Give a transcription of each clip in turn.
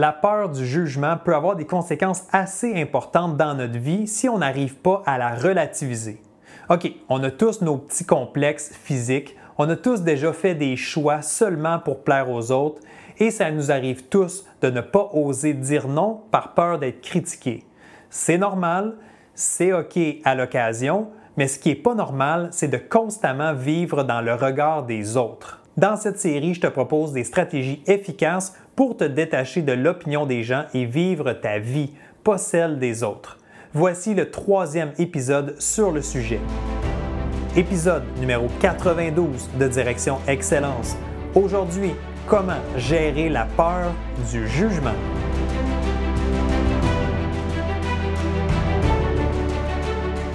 La peur du jugement peut avoir des conséquences assez importantes dans notre vie si on n'arrive pas à la relativiser. OK, on a tous nos petits complexes physiques, on a tous déjà fait des choix seulement pour plaire aux autres et ça nous arrive tous de ne pas oser dire non par peur d'être critiqué. C'est normal, c'est OK à l'occasion, mais ce qui n'est pas normal, c'est de constamment vivre dans le regard des autres. Dans cette série, je te propose des stratégies efficaces pour te détacher de l'opinion des gens et vivre ta vie, pas celle des autres. Voici le troisième épisode sur le sujet. Épisode numéro 92 de Direction Excellence. Aujourd'hui, comment gérer la peur du jugement?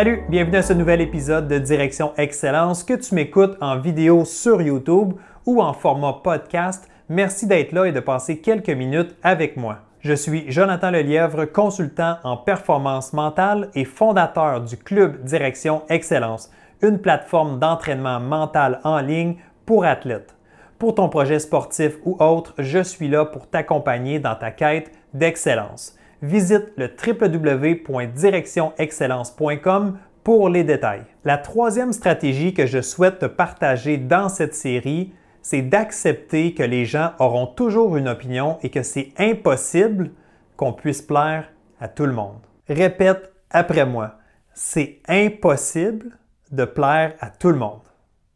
Salut, bienvenue à ce nouvel épisode de Direction Excellence que tu m'écoutes en vidéo sur YouTube ou en format podcast. Merci d'être là et de passer quelques minutes avec moi. Je suis Jonathan Lelièvre, consultant en performance mentale et fondateur du Club Direction Excellence, une plateforme d'entraînement mental en ligne pour athlètes. Pour ton projet sportif ou autre, je suis là pour t'accompagner dans ta quête d'excellence visite le www.directionexcellence.com pour les détails. La troisième stratégie que je souhaite te partager dans cette série, c'est d'accepter que les gens auront toujours une opinion et que c'est impossible qu'on puisse plaire à tout le monde. Répète après moi, c'est impossible de plaire à tout le monde.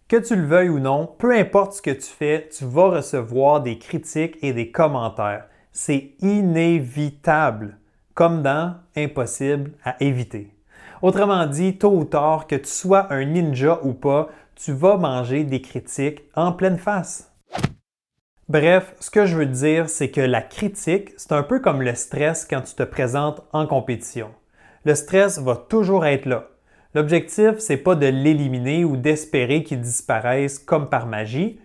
Que tu le veuilles ou non, peu importe ce que tu fais, tu vas recevoir des critiques et des commentaires. C'est inévitable, comme dans impossible à éviter. Autrement dit, tôt ou tard, que tu sois un ninja ou pas, tu vas manger des critiques en pleine face. Bref, ce que je veux dire, c'est que la critique, c'est un peu comme le stress quand tu te présentes en compétition. Le stress va toujours être là. L'objectif, c'est pas de l'éliminer ou d'espérer qu'il disparaisse comme par magie.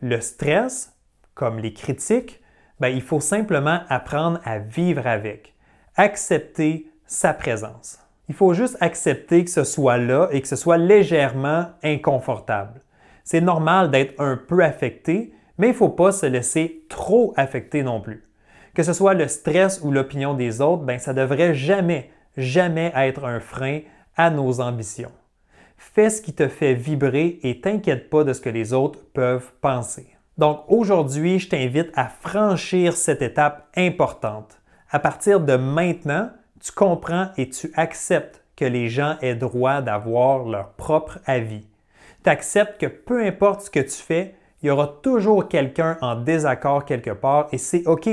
Le stress, comme les critiques, ben, il faut simplement apprendre à vivre avec, accepter sa présence. Il faut juste accepter que ce soit là et que ce soit légèrement inconfortable. C'est normal d'être un peu affecté, mais il ne faut pas se laisser trop affecter non plus. Que ce soit le stress ou l'opinion des autres, ben, ça devrait jamais, jamais être un frein à nos ambitions. Fais ce qui te fait vibrer et t'inquiète pas de ce que les autres peuvent penser. Donc aujourd'hui, je t'invite à franchir cette étape importante. À partir de maintenant, tu comprends et tu acceptes que les gens aient droit d'avoir leur propre avis. Tu acceptes que peu importe ce que tu fais, il y aura toujours quelqu'un en désaccord quelque part et c'est OK,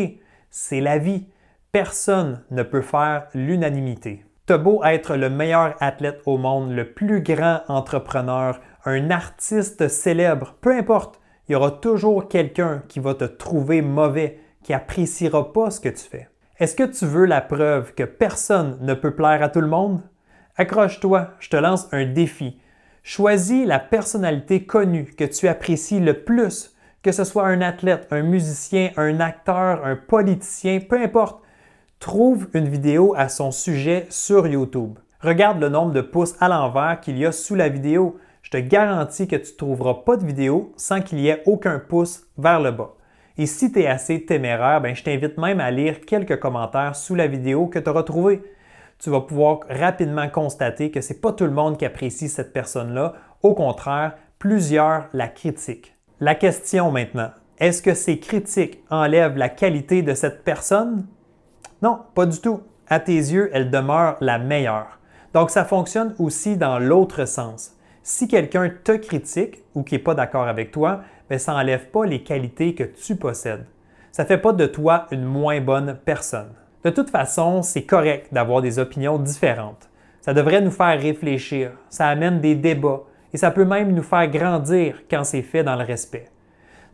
c'est la vie. Personne ne peut faire l'unanimité. Tu beau être le meilleur athlète au monde, le plus grand entrepreneur, un artiste célèbre, peu importe, il y aura toujours quelqu'un qui va te trouver mauvais, qui appréciera pas ce que tu fais. Est-ce que tu veux la preuve que personne ne peut plaire à tout le monde? Accroche-toi, je te lance un défi. Choisis la personnalité connue que tu apprécies le plus, que ce soit un athlète, un musicien, un acteur, un politicien, peu importe. Trouve une vidéo à son sujet sur YouTube. Regarde le nombre de pouces à l'envers qu'il y a sous la vidéo je te garantis que tu ne trouveras pas de vidéo sans qu'il y ait aucun pouce vers le bas. Et si tu es assez téméraire, ben, je t'invite même à lire quelques commentaires sous la vidéo que tu auras trouvée. Tu vas pouvoir rapidement constater que ce n'est pas tout le monde qui apprécie cette personne-là. Au contraire, plusieurs la critiquent. La question maintenant, est-ce que ces critiques enlèvent la qualité de cette personne? Non, pas du tout. À tes yeux, elle demeure la meilleure. Donc ça fonctionne aussi dans l'autre sens si quelqu'un te critique ou qui n'est pas d'accord avec toi, ben, ça n'enlève pas les qualités que tu possèdes. Ça ne fait pas de toi une moins bonne personne. De toute façon, c'est correct d'avoir des opinions différentes. Ça devrait nous faire réfléchir, ça amène des débats et ça peut même nous faire grandir quand c'est fait dans le respect.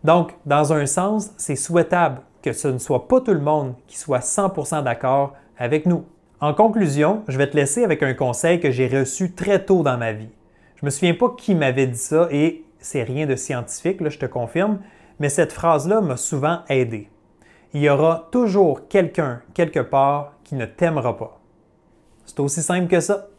Donc, dans un sens, c'est souhaitable que ce ne soit pas tout le monde qui soit 100% d'accord avec nous. En conclusion, je vais te laisser avec un conseil que j'ai reçu très tôt dans ma vie. Je me souviens pas qui m'avait dit ça et c'est rien de scientifique, là, je te confirme, mais cette phrase-là m'a souvent aidé. Il y aura toujours quelqu'un quelque part qui ne t'aimera pas. C'est aussi simple que ça.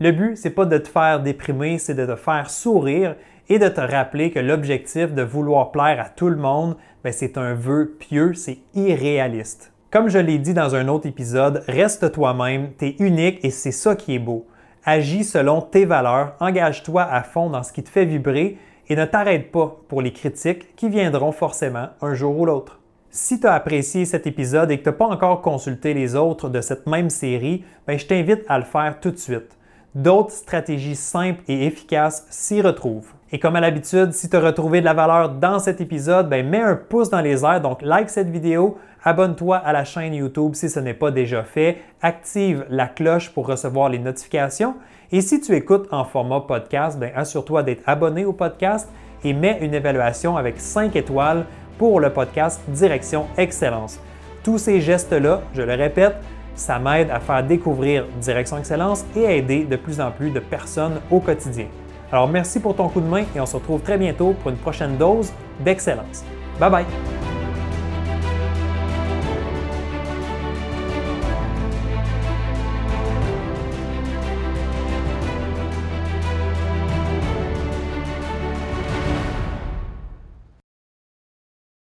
Le but, c'est pas de te faire déprimer, c'est de te faire sourire et de te rappeler que l'objectif de vouloir plaire à tout le monde, ben, c'est un vœu pieux, c'est irréaliste. Comme je l'ai dit dans un autre épisode, reste toi-même, tu es unique et c'est ça qui est beau. Agis selon tes valeurs, engage-toi à fond dans ce qui te fait vibrer et ne t'arrête pas pour les critiques qui viendront forcément un jour ou l'autre. Si tu as apprécié cet épisode et que tu n'as pas encore consulté les autres de cette même série, ben, je t'invite à le faire tout de suite. D'autres stratégies simples et efficaces s'y retrouvent. Et comme à l'habitude, si tu as retrouvé de la valeur dans cet épisode, ben mets un pouce dans les airs, donc like cette vidéo, abonne-toi à la chaîne YouTube si ce n'est pas déjà fait, active la cloche pour recevoir les notifications. Et si tu écoutes en format podcast, ben assure-toi d'être abonné au podcast et mets une évaluation avec 5 étoiles pour le podcast Direction Excellence. Tous ces gestes-là, je le répète, ça m'aide à faire découvrir Direction Excellence et à aider de plus en plus de personnes au quotidien. Alors merci pour ton coup de main et on se retrouve très bientôt pour une prochaine dose d'excellence. Bye bye!